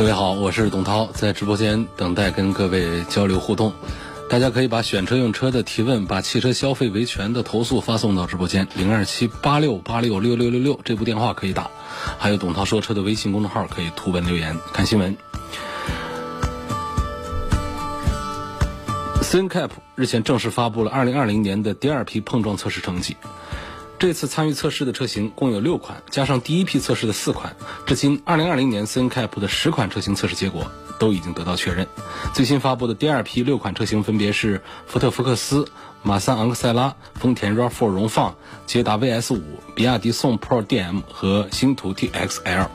各位好，我是董涛，在直播间等待跟各位交流互动。大家可以把选车用车的提问，把汽车消费维权的投诉发送到直播间零二七八六八六六六六六这部电话可以打，还有董涛说车的微信公众号可以图文留言看新闻。CNCAP 日前正式发布了二零二零年的第二批碰撞测试成绩。这次参与测试的车型共有六款，加上第一批测试的四款，至今2020年 CNCAP 的十款车型测试结果都已经得到确认。最新发布的第二批六款车型分别是福特福克斯、马三昂克赛拉、丰田 RAV4 荣放、捷达 VS 五、比亚迪宋 Pro DM 和星途 TXL。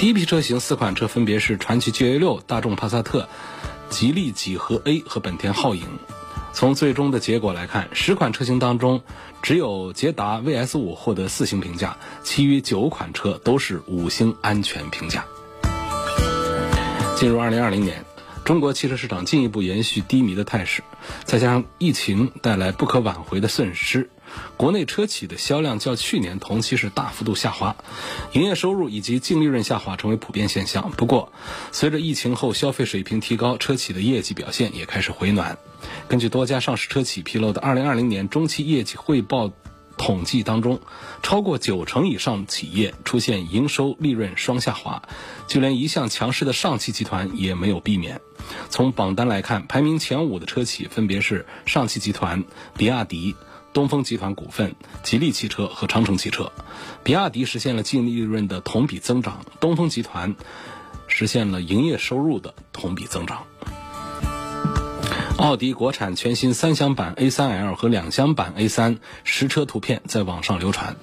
第一批车型四款车分别是传祺 GA6、大众帕萨特、吉利几何 A 和本田皓影。从最终的结果来看，十款车型当中，只有捷达 VS 五获得四星评价，其余九款车都是五星安全评价。进入二零二零年，中国汽车市场进一步延续低迷的态势，再加上疫情带来不可挽回的损失。国内车企的销量较去年同期是大幅度下滑，营业收入以及净利润下滑成为普遍现象。不过，随着疫情后消费水平提高，车企的业绩表现也开始回暖。根据多家上市车企披露的2020年中期业绩汇报统计当中，超过九成以上企业出现营收利润双下滑，就连一向强势的上汽集团也没有避免。从榜单来看，排名前五的车企分别是上汽集团、比亚迪。东风集团股份、吉利汽车和长城汽车，比亚迪实现了净利润的同比增长，东风集团实现了营业收入的同比增长。奥迪国产全新三厢版 A3L 和两厢版 A3 实车图片在网上流传，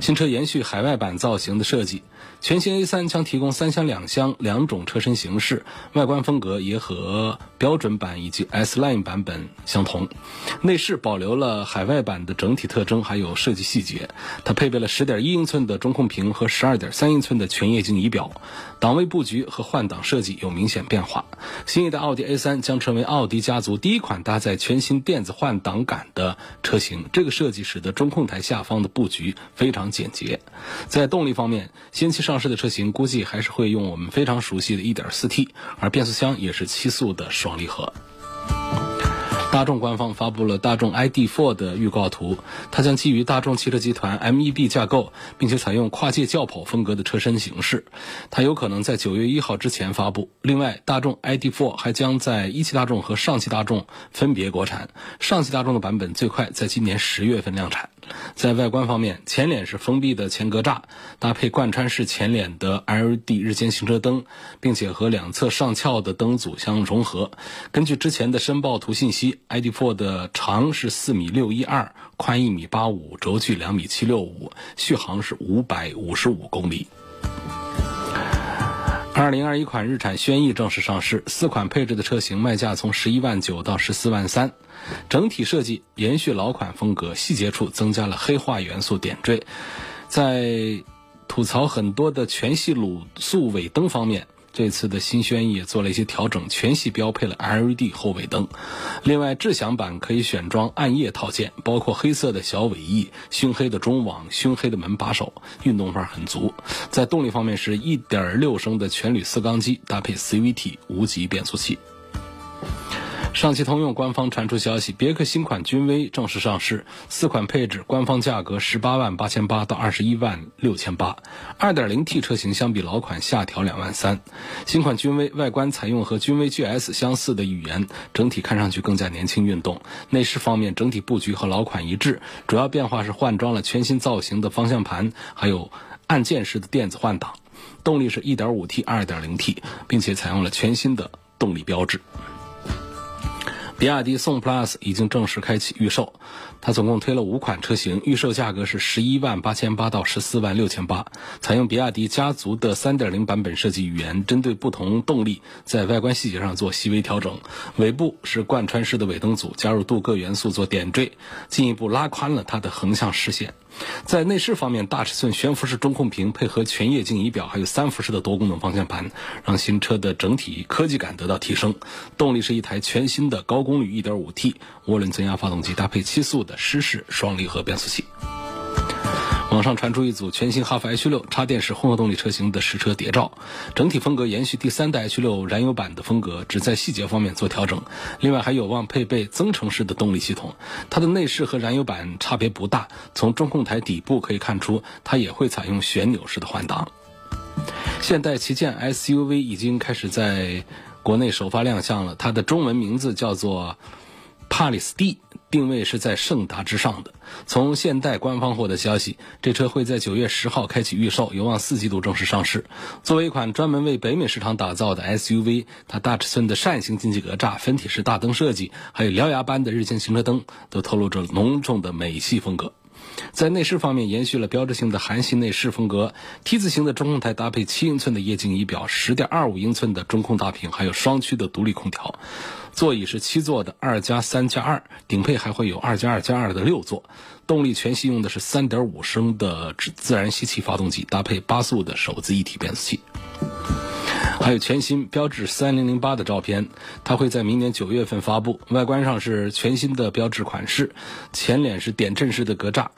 新车延续海外版造型的设计。全新 A3 将提供三厢两厢两种车身形式，外观风格也和标准版以及 S Line 版本相同。内饰保留了海外版的整体特征，还有设计细节。它配备了10.1英寸的中控屏和12.3英寸的全液晶仪表，档位布局和换挡设计有明显变化。新一代奥迪 A3 将成为奥迪家族第一款搭载全新电子换挡杆的车型。这个设计使得中控台下方的布局非常简洁。在动力方面，新汽上。上市的车型估计还是会用我们非常熟悉的一点四 T，而变速箱也是七速的双离合。大众官方发布了大众 ID.4 的预告图，它将基于大众汽车集团 MEB 架构，并且采用跨界轿跑风格的车身形式，它有可能在九月一号之前发布。另外，大众 ID.4 还将在一汽大众和上汽大众分别国产，上汽大众的版本最快在今年十月份量产。在外观方面，前脸是封闭的前格栅，搭配贯穿式前脸的 LED 日间行车灯，并且和两侧上翘的灯组相融合。根据之前的申报图信息，ID.4 的长是四米六一二，宽一米八五，轴距两米七六五，续航是五百五十五公里。二零二一款日产轩逸正式上市，四款配置的车型卖价从十一万九到十四万三。整体设计延续老款风格，细节处增加了黑化元素点缀。在吐槽很多的全系卤素尾灯方面，这次的新轩逸也做了一些调整，全系标配了 LED 后尾灯。另外，智享版可以选装暗夜套件，包括黑色的小尾翼、熏黑的中网、熏黑的门把手，运动范很足。在动力方面，是1.6升的全铝四缸机，搭配 CVT 无级变速器。上汽通用官方传出消息，别克新款君威正式上市，四款配置，官方价格十八万八千八到二十一万六千八。二点零 T 车型相比老款下调两万三。新款君威外观采用和君威 GS 相似的语言，整体看上去更加年轻运动。内饰方面整体布局和老款一致，主要变化是换装了全新造型的方向盘，还有按键式的电子换挡。动力是一点五 T、二点零 T，并且采用了全新的动力标志。比亚迪宋 PLUS 已经正式开启预售，它总共推了五款车型，预售价格是十一万八千八到十四万六千八，采用比亚迪家族的三点零版本设计语言，针对不同动力在外观细节上做细微调整。尾部是贯穿式的尾灯组，加入镀铬元素做点缀，进一步拉宽了它的横向视线。在内饰方面，大尺寸悬浮式中控屏配合全液晶仪表，还有三辐式的多功能方向盘，让新车的整体科技感得到提升。动力是一台全新的高功率 1.5T 涡轮增压发动机，搭配七速的湿式双离合变速器。网上传出一组全新哈弗 H 六插电式混合动力车型的实车谍照，整体风格延续第三代 H 六燃油版的风格，只在细节方面做调整。另外还有望配备增程式的动力系统。它的内饰和燃油版差别不大，从中控台底部可以看出，它也会采用旋钮式的换挡。现代旗舰 SUV 已经开始在国内首发亮相了，它的中文名字叫做帕里斯蒂。定位是在胜达之上的。从现代官方获得消息，这车会在九月十号开启预售，有望四季度正式上市。作为一款专门为北美市场打造的 SUV，它大尺寸的扇形进气格栅、分体式大灯设计，还有獠牙般的日间行车灯，都透露着浓重的美系风格。在内饰方面，延续了标志性的韩系内饰风格，T 字形的中控台搭配七英寸的液晶仪表，十点二五英寸的中控大屏，还有双区的独立空调。座椅是七座的二加三加二，顶配还会有二加二加二的六座。动力全系用的是三点五升的自然吸气发动机，搭配八速的手自一体变速器。还有全新标致三零零八的照片，它会在明年九月份发布。外观上是全新的标志款式，前脸是点阵式的格栅。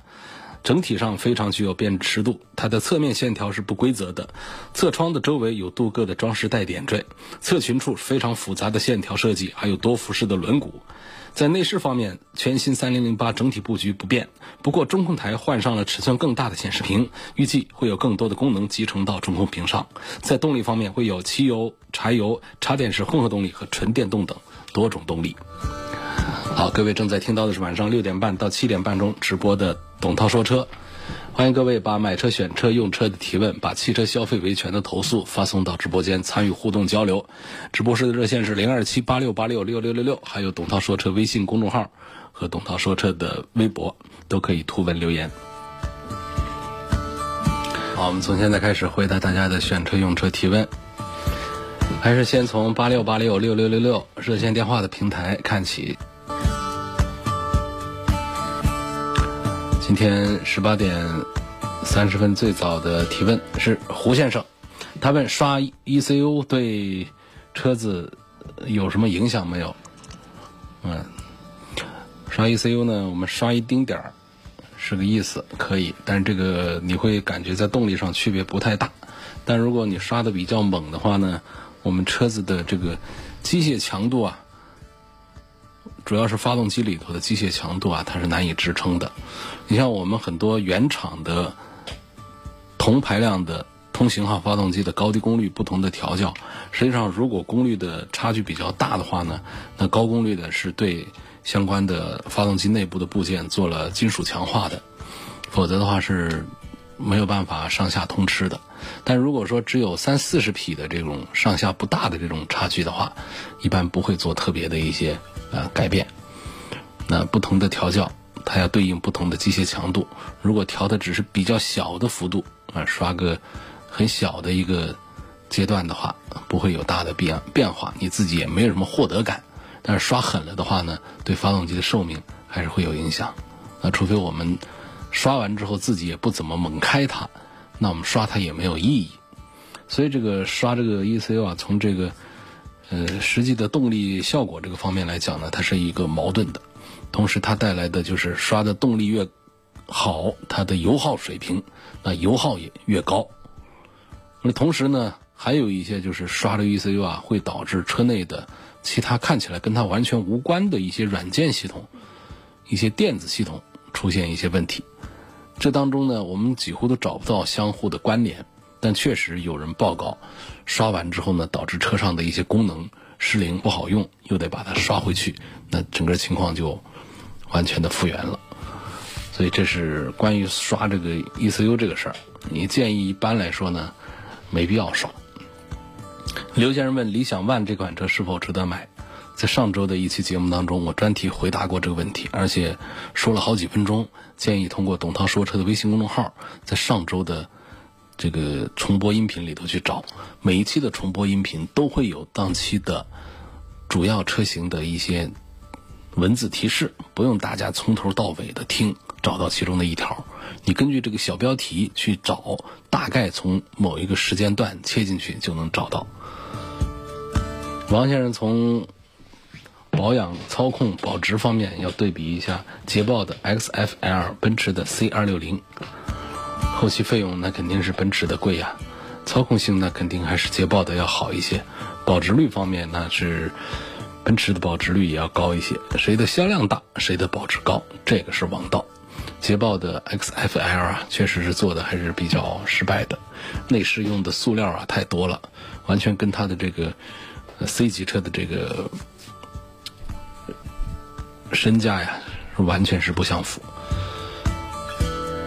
整体上非常具有辨识度，它的侧面线条是不规则的，侧窗的周围有镀铬的装饰带点缀，侧裙处非常复杂的线条设计，还有多辐式的轮毂。在内饰方面，全新三零零八整体布局不变，不过中控台换上了尺寸更大的显示屏，预计会有更多的功能集成到中控屏上。在动力方面，会有汽油、柴油、插电式混合动力和纯电动等多种动力。好，各位正在听到的是晚上六点半到七点半钟直播的董涛说车，欢迎各位把买车、选车、用车的提问，把汽车消费维权的投诉发送到直播间参与互动交流。直播室的热线是零二七八六八六六六六六，还有董涛说车微信公众号和董涛说车的微博都可以图文留言。好，我们从现在开始回答大家的选车、用车提问，还是先从八六八六六六六六热线电话的平台看起。今天十八点三十分最早的提问是胡先生，他问刷 ECU 对车子有什么影响没有？嗯，刷 ECU 呢，我们刷一丁点儿是个意思，可以，但这个你会感觉在动力上区别不太大。但如果你刷的比较猛的话呢，我们车子的这个机械强度啊。主要是发动机里头的机械强度啊，它是难以支撑的。你像我们很多原厂的同排量的同型号发动机的高低功率不同的调教，实际上如果功率的差距比较大的话呢，那高功率的是对相关的发动机内部的部件做了金属强化的，否则的话是没有办法上下通吃的。但如果说只有三四十匹的这种上下不大的这种差距的话，一般不会做特别的一些。呃，改变，那不同的调教，它要对应不同的机械强度。如果调的只是比较小的幅度，啊，刷个很小的一个阶段的话，不会有大的变变化，你自己也没有什么获得感。但是刷狠了的话呢，对发动机的寿命还是会有影响。那除非我们刷完之后自己也不怎么猛开它，那我们刷它也没有意义。所以这个刷这个 ECU 啊，从这个。呃，实际的动力效果这个方面来讲呢，它是一个矛盾的，同时它带来的就是刷的动力越好，它的油耗水平那油耗也越高。那同时呢，还有一些就是刷的 ECU 啊，会导致车内的其他看起来跟它完全无关的一些软件系统、一些电子系统出现一些问题。这当中呢，我们几乎都找不到相互的关联。但确实有人报告，刷完之后呢，导致车上的一些功能失灵不好用，又得把它刷回去，那整个情况就完全的复原了。所以这是关于刷这个 ECU 这个事儿，你建议一般来说呢，没必要刷。刘先生问：理想 ONE 这款车是否值得买？在上周的一期节目当中，我专题回答过这个问题，而且说了好几分钟。建议通过董涛说车的微信公众号，在上周的这个重播音频里头去找，每一期的重播音频都会有当期的主要车型的一些文字提示，不用大家从头到尾的听，找到其中的一条。你根据这个小标题去找，大概从某一个时间段切进去就能找到。王先生从。保养、操控、保值方面要对比一下捷豹的 XFL、奔驰的 C260，后期费用那肯定是奔驰的贵呀，操控性那肯定还是捷豹的要好一些，保值率方面那是奔驰的保值率也要高一些，谁的销量大，谁的保值高，这个是王道。捷豹的 XFL 啊，确实是做的还是比较失败的，内饰用的塑料啊太多了，完全跟它的这个 C 级车的这个。身价呀，完全是不相符。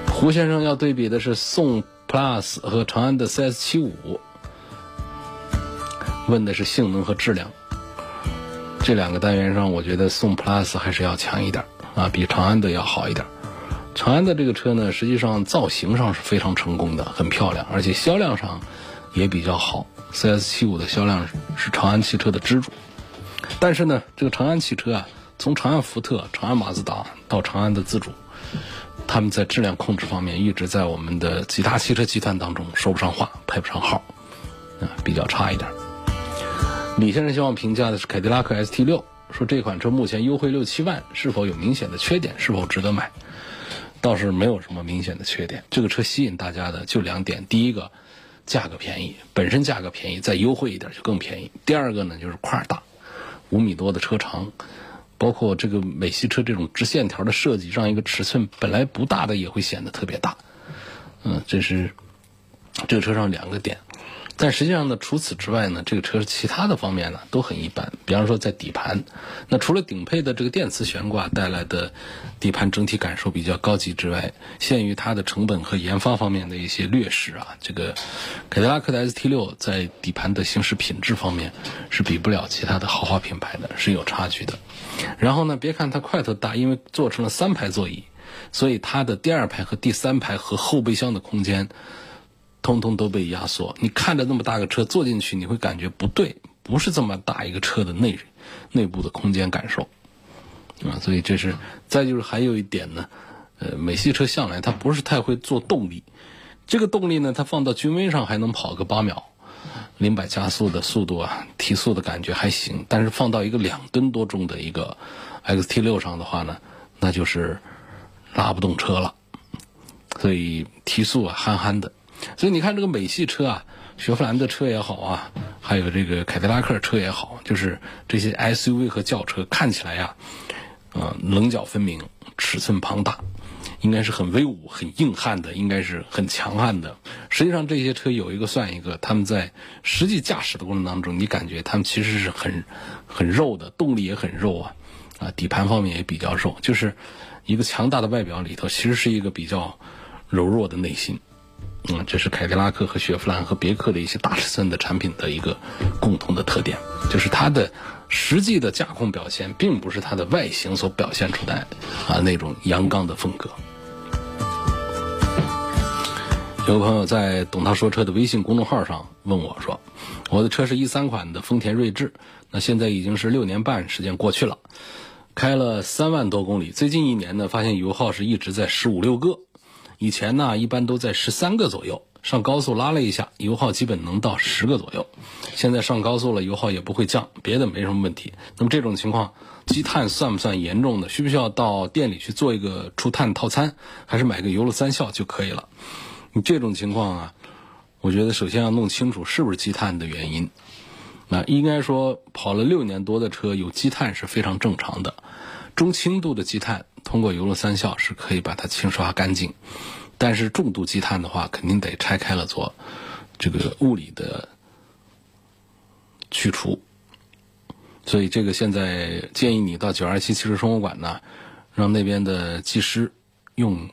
胡先生要对比的是宋 Plus 和长安的 CS 七五，问的是性能和质量。这两个单元上，我觉得宋 Plus 还是要强一点啊，比长安的要好一点。长安的这个车呢，实际上造型上是非常成功的，很漂亮，而且销量上也比较好。CS 七五的销量是长安汽车的支柱，但是呢，这个长安汽车啊。从长安福特、长安马自达到长安的自主，他们在质量控制方面一直在我们的其他汽车集团当中说不上话、配不上号，啊，比较差一点。李先生希望评价的是凯迪拉克 ST 六，说这款车目前优惠六七万，是否有明显的缺点？是否值得买？倒是没有什么明显的缺点。这个车吸引大家的就两点：第一个，价格便宜，本身价格便宜，再优惠一点就更便宜；第二个呢，就是块大，五米多的车长。包括这个美系车这种直线条的设计，让一个尺寸本来不大的也会显得特别大。嗯，这是这个车上两个点。但实际上呢，除此之外呢，这个车其他的方面呢都很一般。比方说在底盘，那除了顶配的这个电磁悬挂带来的底盘整体感受比较高级之外，限于它的成本和研发方面的一些劣势啊，这个凯迪拉克的 ST 六在底盘的行驶品质方面是比不了其他的豪华品牌的，是有差距的。然后呢，别看它块头大，因为做成了三排座椅，所以它的第二排和第三排和后备箱的空间。通通都被压缩，你看着那么大个车坐进去，你会感觉不对，不是这么大一个车的内内部的空间感受，啊，所以这是再就是还有一点呢，呃，美系车向来它不是太会做动力，这个动力呢，它放到君威上还能跑个八秒，零百加速的速度啊，提速的感觉还行，但是放到一个两吨多重的一个 XT 六上的话呢，那就是拉不动车了，所以提速啊憨憨的。所以你看这个美系车啊，雪佛兰的车也好啊，还有这个凯迪拉克车也好，就是这些 SUV 和轿车看起来呀，呃，棱角分明，尺寸庞大，应该是很威武、很硬汉的，应该是很强悍的。实际上这些车有一个算一个，他们在实际驾驶的过程当中，你感觉他们其实是很很肉的，动力也很肉啊，啊，底盘方面也比较肉，就是一个强大的外表里头，其实是一个比较柔弱的内心。嗯，这是凯迪拉克和雪佛兰和别克的一些大尺寸的产品的一个共同的特点，就是它的实际的驾控表现，并不是它的外形所表现出来啊那种阳刚的风格。有个朋友在“董涛说车”的微信公众号上问我说：“我的车是一三款的丰田锐志，那现在已经是六年半时间过去了，开了三万多公里，最近一年呢，发现油耗是一直在十五六个。”以前呢，一般都在十三个左右。上高速拉了一下，油耗基本能到十个左右。现在上高速了，油耗也不会降，别的没什么问题。那么这种情况，积碳算不算严重的？需不需要到店里去做一个除碳套餐，还是买个油路三效就可以了？你这种情况啊，我觉得首先要弄清楚是不是积碳的原因。那应该说，跑了六年多的车有积碳是非常正常的，中轻度的积碳。通过油路三效是可以把它清刷干净，但是重度积碳的话，肯定得拆开了做这个物理的去除。所以这个现在建议你到九二七汽车生活馆呢，让那边的技师用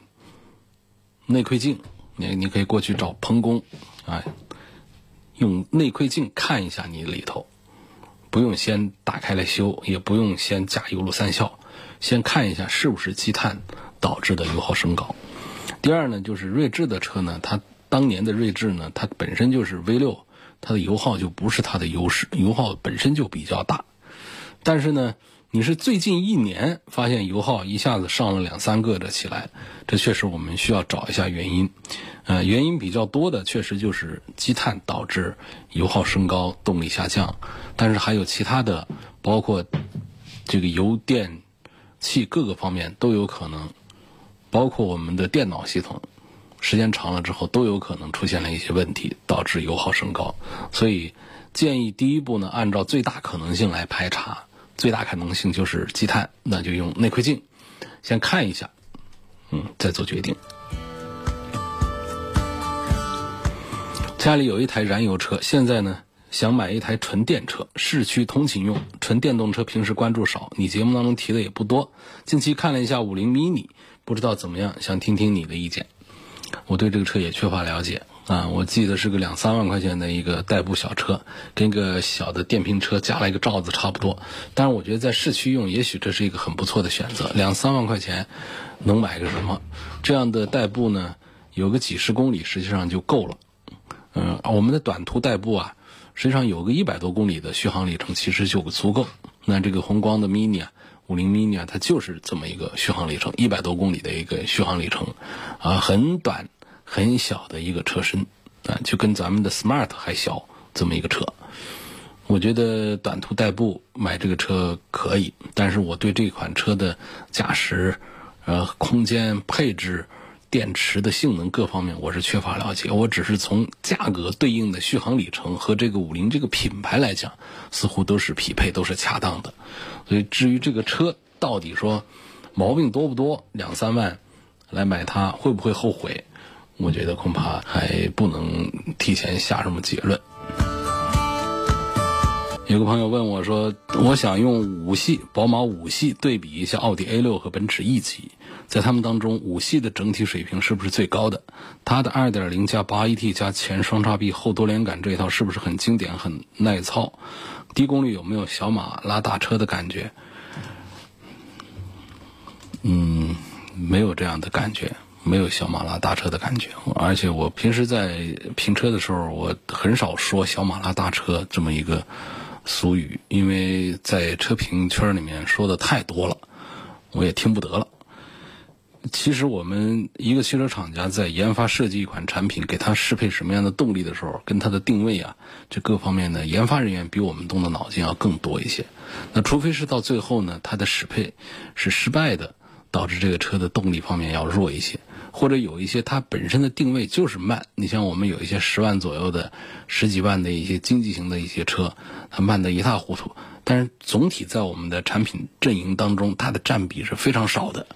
内窥镜，你你可以过去找彭工啊，用内窥镜看一下你里头不用先打开来修，也不用先加油路三效，先看一下是不是积碳导致的油耗升高。第二呢，就是锐志的车呢，它当年的锐志呢，它本身就是 V 六，它的油耗就不是它的优势，油耗本身就比较大。但是呢，你是最近一年发现油耗一下子上了两三个的起来，这确实我们需要找一下原因。呃，原因比较多的确实就是积碳导致油耗升高、动力下降，但是还有其他的，包括这个油电气各个方面都有可能。包括我们的电脑系统，时间长了之后都有可能出现了一些问题，导致油耗升高。所以建议第一步呢，按照最大可能性来排查，最大可能性就是积碳，那就用内窥镜先看一下，嗯，再做决定。家里有一台燃油车，现在呢想买一台纯电车，市区通勤用。纯电动车平时关注少，你节目当中提的也不多。近期看了一下五菱 mini。不知道怎么样，想听听你的意见。我对这个车也缺乏了解啊，我记得是个两三万块钱的一个代步小车，跟个小的电瓶车加了一个罩子差不多。但是我觉得在市区用，也许这是一个很不错的选择。两三万块钱能买个什么？这样的代步呢，有个几十公里实际上就够了。嗯，我们的短途代步啊，实际上有个一百多公里的续航里程其实就足够。那这个宏光的 mini 啊。五菱 mini 啊，它就是这么一个续航里程，一百多公里的一个续航里程，啊，很短很小的一个车身，啊，就跟咱们的 smart 还小这么一个车。我觉得短途代步买这个车可以，但是我对这款车的驾驶、呃空间配置、电池的性能各方面我是缺乏了解。我只是从价格对应的续航里程和这个五菱这个品牌来讲，似乎都是匹配，都是恰当的。所以，至于这个车到底说毛病多不多，两三万来买它会不会后悔？我觉得恐怕还不能提前下什么结论。有个朋友问我说：“我想用五系、宝马五系对比一下奥迪 A 六和奔驰 E 级，在他们当中，五系的整体水平是不是最高的？它的2.0加 8AT 加前双叉臂后多连杆这一套是不是很经典、很耐操？”低功率有没有小马拉大车的感觉？嗯，没有这样的感觉，没有小马拉大车的感觉。而且我平时在评车的时候，我很少说“小马拉大车”这么一个俗语，因为在车评圈里面说的太多了，我也听不得了。其实我们一个汽车厂家在研发设计一款产品，给它适配什么样的动力的时候，跟它的定位啊，这各方面的研发人员比我们动的脑筋要更多一些。那除非是到最后呢，它的适配是失败的，导致这个车的动力方面要弱一些，或者有一些它本身的定位就是慢。你像我们有一些十万左右的、十几万的一些经济型的一些车，它慢得一塌糊涂。但是总体在我们的产品阵营当中，它的占比是非常少的，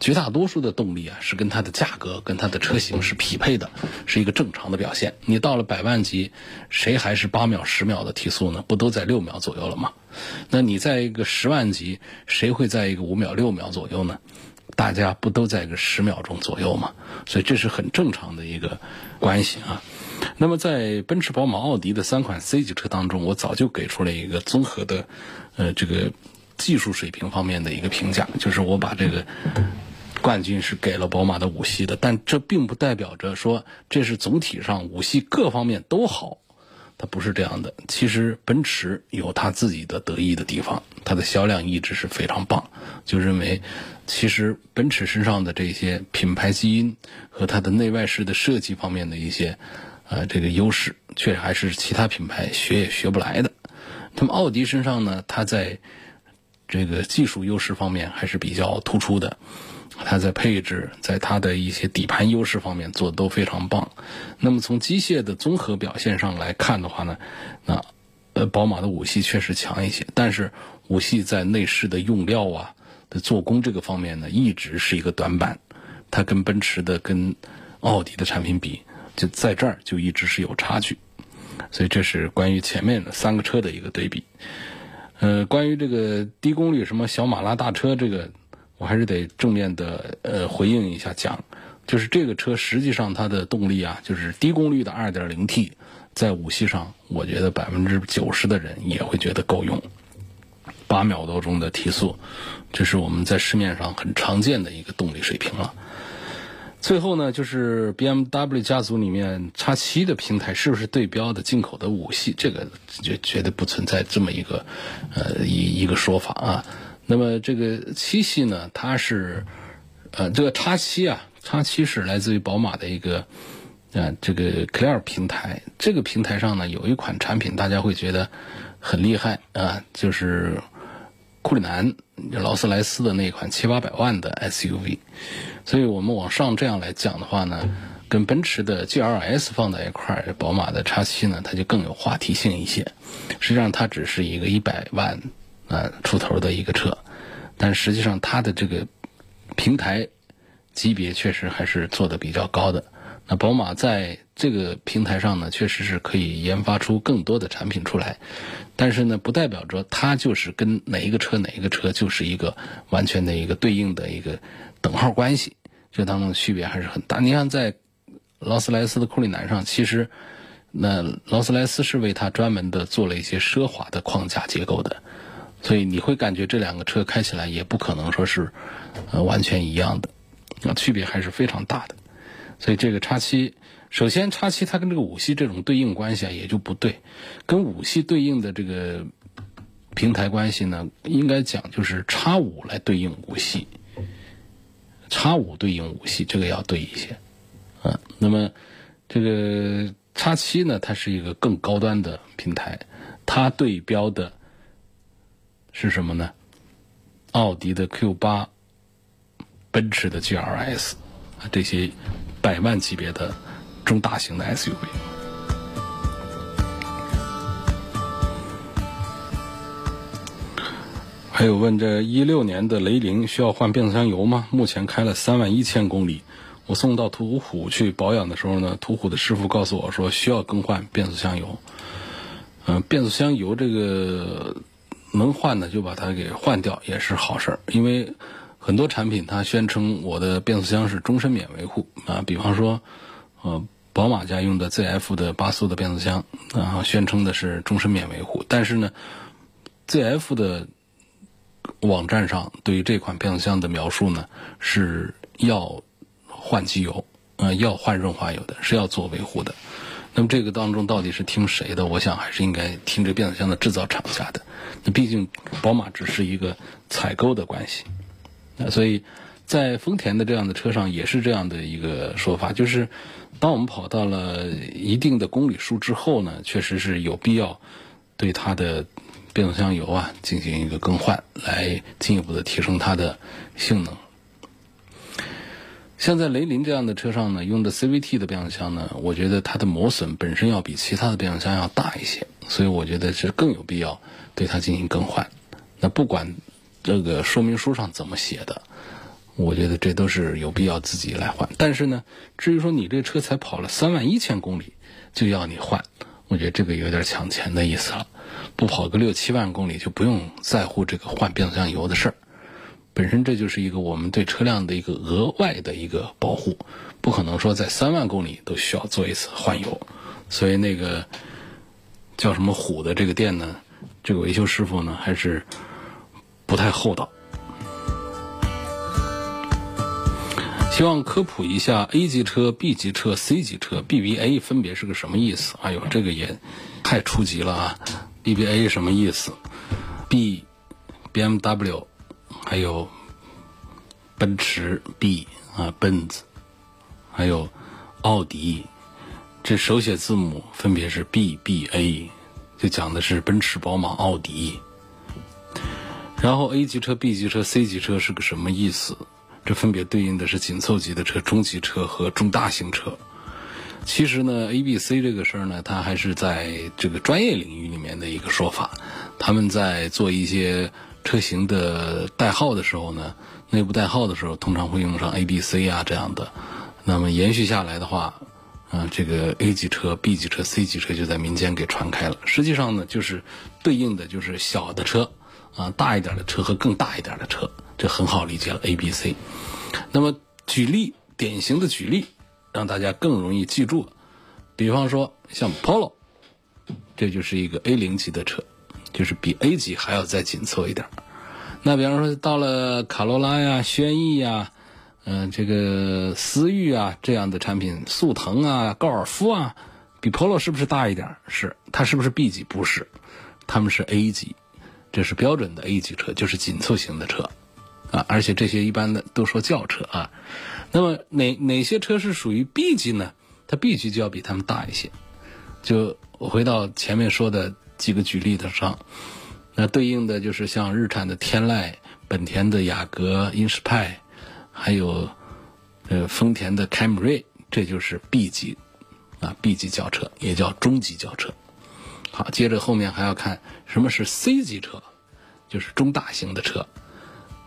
绝大多数的动力啊是跟它的价格、跟它的车型是匹配的，是一个正常的表现。你到了百万级，谁还是八秒、十秒的提速呢？不都在六秒左右了吗？那你在一个十万级，谁会在一个五秒、六秒左右呢？大家不都在个十秒钟左右吗？所以这是很正常的一个关系啊。那么，在奔驰、宝马、奥迪的三款 C 级车当中，我早就给出了一个综合的，呃，这个技术水平方面的一个评价，就是我把这个冠军是给了宝马的五系的，但这并不代表着说这是总体上五系各方面都好，它不是这样的。其实奔驰有它自己的得意的地方，它的销量一直是非常棒，就认为其实奔驰身上的这些品牌基因和它的内外饰的设计方面的一些。呃，这个优势却还是其他品牌学也学不来的。那么奥迪身上呢，它在这个技术优势方面还是比较突出的。它在配置，在它的一些底盘优势方面做的都非常棒。那么从机械的综合表现上来看的话呢，那呃，宝马的五系确实强一些。但是五系在内饰的用料啊、的做工这个方面呢，一直是一个短板。它跟奔驰的、跟奥迪的产品比。就在这儿就一直是有差距，所以这是关于前面的三个车的一个对比。呃，关于这个低功率什么小马拉大车这个，我还是得正面的呃回应一下讲，就是这个车实际上它的动力啊，就是低功率的 2.0T 在五系上，我觉得百分之九十的人也会觉得够用。八秒多钟的提速，这是我们在市面上很常见的一个动力水平了。最后呢，就是 BMW 家族里面 X 七的平台是不是对标的进口的五系？这个绝绝对不存在这么一个呃一一个说法啊。那么这个七系呢，它是呃这个 X 七啊，X 七是来自于宝马的一个啊这个 Clear 平台。这个平台上呢，有一款产品大家会觉得很厉害啊，就是库里南劳斯莱斯的那款七八百万的 SUV。所以我们往上这样来讲的话呢，跟奔驰的 GLS 放在一块儿，宝马的 X 七呢，它就更有话题性一些。实际上它只是一个一百万啊出头的一个车，但实际上它的这个平台级别确实还是做的比较高的。那宝马在这个平台上呢，确实是可以研发出更多的产品出来，但是呢，不代表着它就是跟哪一个车哪一个车就是一个完全的一个对应的一个等号关系。这当中区别还是很大。你看，在劳斯莱斯的库里南上，其实那劳斯莱斯是为它专门的做了一些奢华的框架结构的，所以你会感觉这两个车开起来也不可能说是呃完全一样的，啊，区别还是非常大的。所以这个叉七，首先叉七它跟这个五系这种对应关系啊也就不对，跟五系对应的这个平台关系呢，应该讲就是叉五来对应五系。叉五对应五系，这个要对一些，啊，那么这个叉七呢，它是一个更高端的平台，它对标的是什么呢？奥迪的 Q 八、奔驰的 GLS，这些百万级别的中大型的 SUV。还有问这一六年的雷凌需要换变速箱油吗？目前开了三万一千公里，我送到途虎去保养的时候呢，途虎的师傅告诉我说需要更换变速箱油。嗯，变速箱油这个能换的就把它给换掉也是好事儿，因为很多产品它宣称我的变速箱是终身免维护啊，比方说呃宝马家用的 ZF 的八速的变速箱啊，宣称的是终身免维护，但是呢，ZF 的网站上对于这款变速箱的描述呢，是要换机油，呃，要换润滑油的，是要做维护的。那么这个当中到底是听谁的？我想还是应该听这变速箱的制造厂家的。那毕竟宝马只是一个采购的关系，那所以在丰田的这样的车上也是这样的一个说法，就是当我们跑到了一定的公里数之后呢，确实是有必要对它的。变速箱油啊，进行一个更换，来进一步的提升它的性能。像在雷凌这样的车上呢，用的 CVT 的变速箱呢，我觉得它的磨损本身要比其他的变速箱要大一些，所以我觉得是更有必要对它进行更换。那不管这个说明书上怎么写的，我觉得这都是有必要自己来换。但是呢，至于说你这车才跑了三万一千公里就要你换，我觉得这个有点抢钱的意思了。不跑个六七万公里就不用在乎这个换变速箱油的事儿，本身这就是一个我们对车辆的一个额外的一个保护，不可能说在三万公里都需要做一次换油，所以那个叫什么虎的这个店呢，这个维修师傅呢还是不太厚道。希望科普一下 A 级车、B 级车、C 级车 BBA 分别是个什么意思？哎呦，这个也太初级了啊！BBA 什么意思？B，BMW，还有奔驰 B 啊，奔子，还有奥迪，这手写字母分别是 BBA，就讲的是奔驰、宝马、奥迪。然后 A 级车、B 级车、C 级车是个什么意思？这分别对应的是紧凑级的车、中级车和中大型车。其实呢，A、B、C 这个事儿呢，它还是在这个专业领域里面的一个说法。他们在做一些车型的代号的时候呢，内部代号的时候，通常会用上 A、B、C 啊这样的。那么延续下来的话，啊，这个 A 级车、B 级车、C 级车就在民间给传开了。实际上呢，就是对应的就是小的车啊，大一点的车和更大一点的车，这很好理解了 A、B、C。那么举例，典型的举例。让大家更容易记住，比方说像 Polo 这就是一个 A 零级的车，就是比 A 级还要再紧凑一点。那比方说到了卡罗拉呀、轩逸呀、嗯这个思域啊这样的产品，速腾啊、高尔夫啊，比 Polo 是不是大一点？是，它是不是 B 级？不是，他们是 A 级，这是标准的 A 级车，就是紧凑型的车啊。而且这些一般的都说轿车啊。那么哪哪些车是属于 B 级呢？它 B 级就要比他们大一些。就回到前面说的几个举例的上，那对应的就是像日产的天籁、本田的雅阁、英仕派，还有呃丰田的凯美瑞，这就是 B 级啊 B 级轿车，也叫中级轿车。好，接着后面还要看什么是 C 级车，就是中大型的车。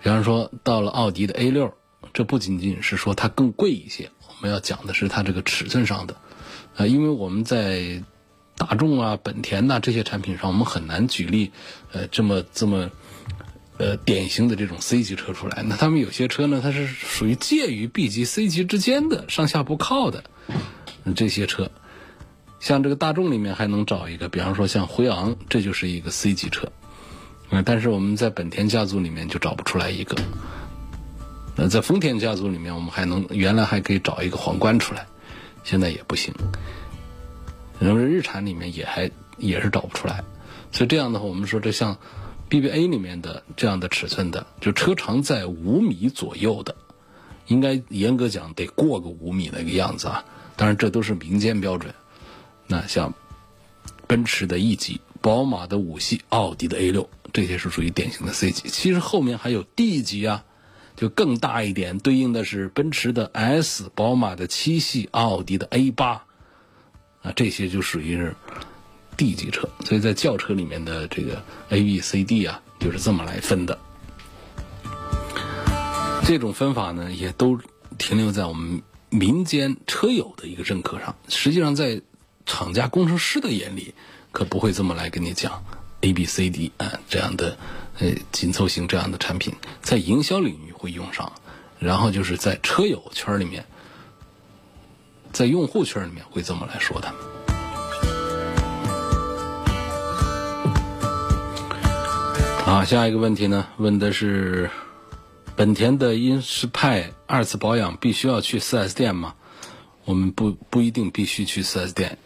比方说到了奥迪的 A 六。这不仅仅是说它更贵一些，我们要讲的是它这个尺寸上的，呃，因为我们在大众啊、本田呐这些产品上，我们很难举例，呃，这么这么，呃，典型的这种 C 级车出来。那他们有些车呢，它是属于介于 B 级、C 级之间的，上下不靠的这些车，像这个大众里面还能找一个，比方说像辉昂，这就是一个 C 级车，嗯，但是我们在本田家族里面就找不出来一个。呃，在丰田家族里面，我们还能原来还可以找一个皇冠出来，现在也不行。那么日产里面也还也是找不出来，所以这样的话，我们说这像 BBA 里面的这样的尺寸的，就车长在五米左右的，应该严格讲得过个五米那个样子啊。当然这都是民间标准。那像奔驰的 E 级、宝马的五系、奥迪的 A 六，这些是属于典型的 C 级。其实后面还有 D 级啊。就更大一点，对应的是奔驰的 S、宝马的七系、奥迪的 A 八，啊，这些就属于是 D 级车。所以在轿车里面的这个 A、B、C、D 啊，就是这么来分的。这种分法呢，也都停留在我们民间车友的一个认可上。实际上，在厂家工程师的眼里，可不会这么来跟你讲 A、B、C、D 啊这样的呃紧凑型这样的产品，在营销领域。会用上，然后就是在车友圈里面，在用户圈里面会这么来说的。好，下一个问题呢？问的是本田的英仕派二次保养必须要去 4S 店吗？我们不不一定必须去 4S 店，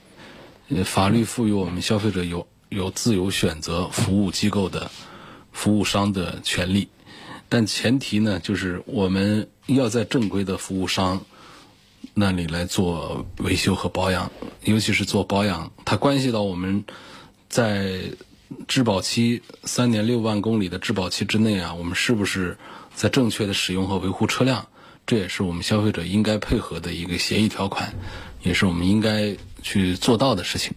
法律赋予我们消费者有有自由选择服务机构的服务商的权利。但前提呢，就是我们要在正规的服务商那里来做维修和保养，尤其是做保养，它关系到我们在质保期三年六万公里的质保期之内啊，我们是不是在正确的使用和维护车辆？这也是我们消费者应该配合的一个协议条款，也是我们应该去做到的事情。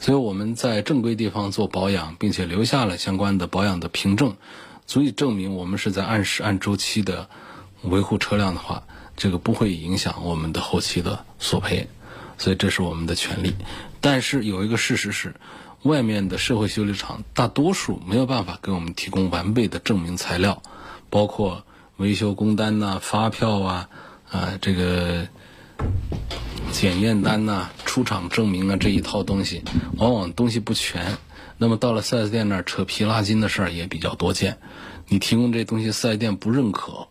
所以我们在正规地方做保养，并且留下了相关的保养的凭证。足以证明我们是在按时按周期的维护车辆的话，这个不会影响我们的后期的索赔，所以这是我们的权利。但是有一个事实是，外面的社会修理厂大多数没有办法给我们提供完备的证明材料，包括维修工单呐、发票啊、啊这个检验单呐、出厂证明啊这一套东西，往往东西不全。那么到了 4S 店那儿扯皮拉筋的事儿也比较多见，你提供这东西 4S 店不认可，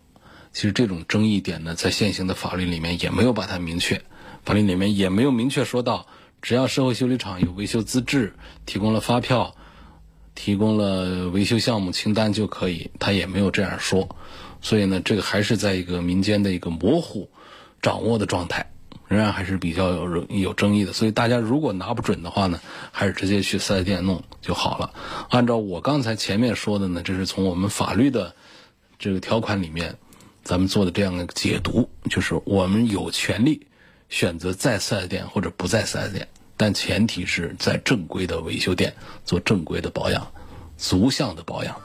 其实这种争议点呢，在现行的法律里面也没有把它明确，法律里面也没有明确说到，只要社会修理厂有维修资质，提供了发票，提供了维修项目清单就可以，他也没有这样说，所以呢，这个还是在一个民间的一个模糊掌握的状态。仍然还是比较有有争议的，所以大家如果拿不准的话呢，还是直接去四 S 店弄就好了。按照我刚才前面说的呢，这是从我们法律的这个条款里面，咱们做的这样的解读，就是我们有权利选择在四 S 店或者不在四 S 店，但前提是在正规的维修店做正规的保养，足项的保养。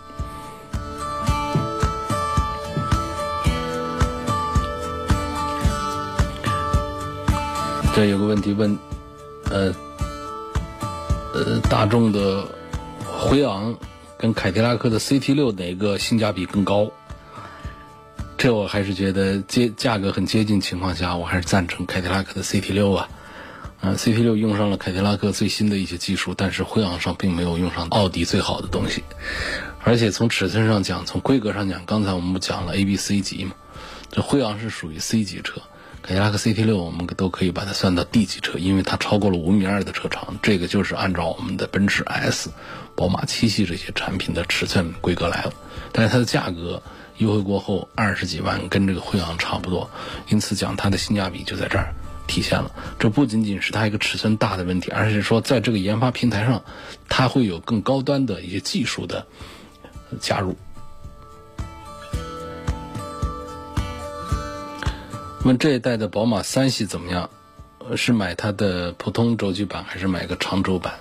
这有个问题问，呃，呃，大众的辉昂跟凯迪拉克的 CT 六哪个性价比更高？这我还是觉得接价格很接近情况下，我还是赞成凯迪拉克的 CT 六啊。啊，CT 六用上了凯迪拉克最新的一些技术，但是辉昂上并没有用上奥迪最好的东西。而且从尺寸上讲，从规格上讲，刚才我们不讲了 A、B、C 级嘛？这辉昂是属于 C 级车，凯迪拉克 CT 六我们都可以把它算到 D 级车，因为它超过了五米二的车长。这个就是按照我们的奔驰 S、宝马七系这些产品的尺寸规格来了。但是它的价格优惠过后二十几万，跟这个辉昂差不多，因此讲它的性价比就在这儿。体现了，这不仅仅是它一个尺寸大的问题，而是说在这个研发平台上，它会有更高端的一些技术的加入。问这一代的宝马三系怎么样？是买它的普通轴距版还是买个长轴版？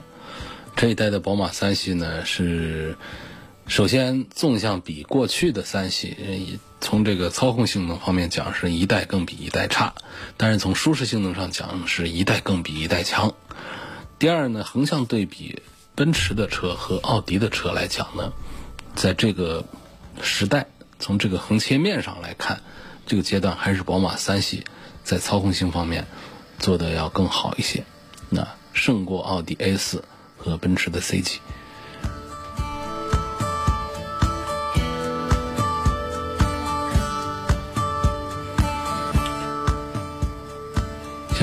这一代的宝马三系呢是。首先，纵向比过去的三系，从这个操控性能方面讲，是一代更比一代差；但是从舒适性能上讲，是一代更比一代强。第二呢，横向对比奔驰的车和奥迪的车来讲呢，在这个时代，从这个横切面上来看，这个阶段还是宝马三系在操控性方面做的要更好一些，那胜过奥迪 A 四和奔驰的 C 级。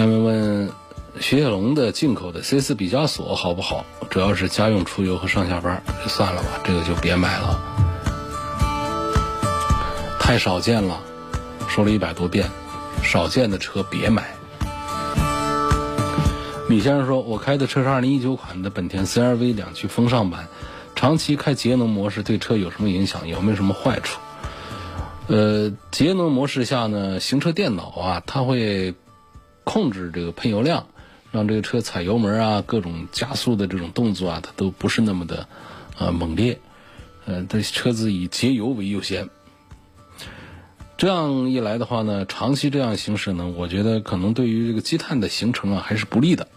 下面问雪铁龙的进口的 C 四比加索好不好？主要是家用出游和上下班，就算了吧，这个就别买了，太少见了。说了一百多遍，少见的车别买。米先生说：“我开的车是二零一九款的本田 CR-V 两驱风尚版，长期开节能模式对车有什么影响？有没有什么坏处？”呃，节能模式下呢，行车电脑啊，它会。控制这个喷油量，让这个车踩油门啊，各种加速的这种动作啊，它都不是那么的，呃，猛烈。呃，这车子以节油为优先。这样一来的话呢，长期这样行驶呢，我觉得可能对于这个积碳的形成啊，还是不利的。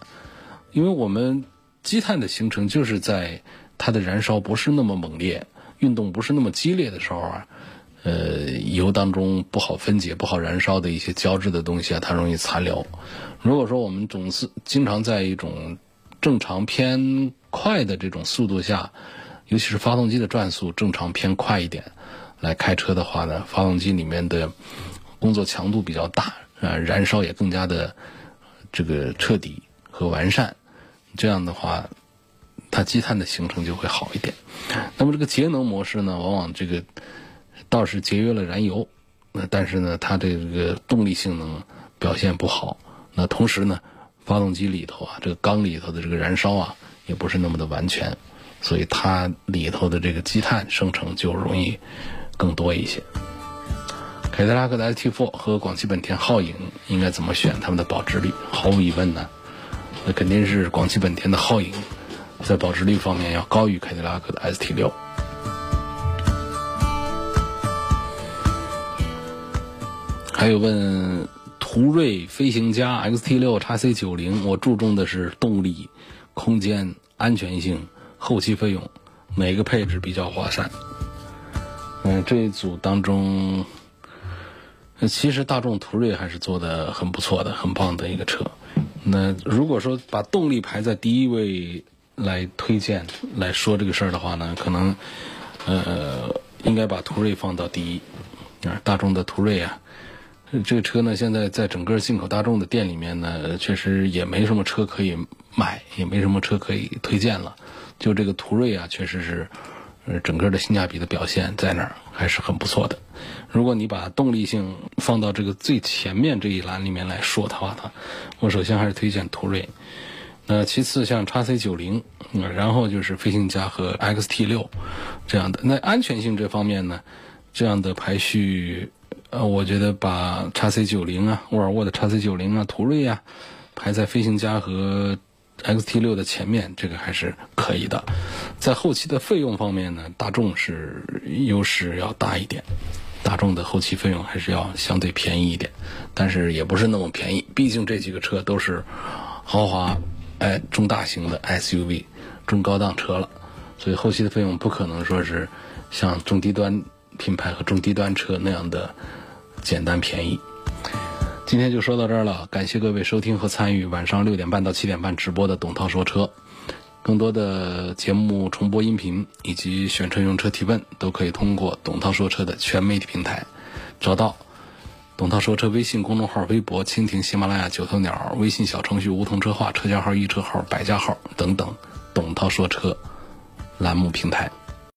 因为我们积碳的形成就是在它的燃烧不是那么猛烈，运动不是那么激烈的时候啊。呃，油当中不好分解、不好燃烧的一些胶质的东西啊，它容易残留。如果说我们总是经常在一种正常偏快的这种速度下，尤其是发动机的转速正常偏快一点来开车的话呢，发动机里面的工作强度比较大啊，燃烧也更加的这个彻底和完善。这样的话，它积碳的形成就会好一点。那么这个节能模式呢，往往这个。倒是节约了燃油，那但是呢，它这个动力性能表现不好。那同时呢，发动机里头啊，这个缸里头的这个燃烧啊，也不是那么的完全，所以它里头的这个积碳生成就容易更多一些。凯迪拉克的 ST4 和广汽本田皓影应该怎么选？他们的保值率，毫无疑问呢，那肯定是广汽本田的皓影在保值率方面要高于凯迪拉克的 ST6。还有问途锐、飞行家、XT 六、叉 C 九零，我注重的是动力、空间、安全性、后期费用，哪个配置比较划算？嗯，这一组当中，其实大众途锐还是做的很不错的，很棒的一个车。那如果说把动力排在第一位来推荐来说这个事儿的话呢，可能呃应该把途锐放到第一啊，大众的途锐啊。这个车呢，现在在整个进口大众的店里面呢，确实也没什么车可以买，也没什么车可以推荐了。就这个途锐啊，确实是，呃，整个的性价比的表现在那儿还是很不错的。如果你把动力性放到这个最前面这一栏里面来说的话，它，我首先还是推荐途锐。那其次像叉 C 九零，然后就是飞行家和 XT 六这样的。那安全性这方面呢，这样的排序。呃，我觉得把叉 C 九零啊，沃尔沃的叉 C 九零啊，途锐啊，排在飞行家和 XT 六的前面，这个还是可以的。在后期的费用方面呢，大众是优势要大一点，大众的后期费用还是要相对便宜一点，但是也不是那么便宜，毕竟这几个车都是豪华，哎，中大型的 SUV，中高档车了，所以后期的费用不可能说是像中低端品牌和中低端车那样的。简单便宜。今天就说到这儿了，感谢各位收听和参与晚上六点半到七点半直播的董涛说车。更多的节目重播音频以及选车用车提问，都可以通过董涛说车的全媒体平台找到。董涛说车微信公众号、微博、蜻蜓、喜马拉雅、九头鸟、微信小程序、梧桐车话、车架号、易车号、百家号等等，董涛说车栏目平台。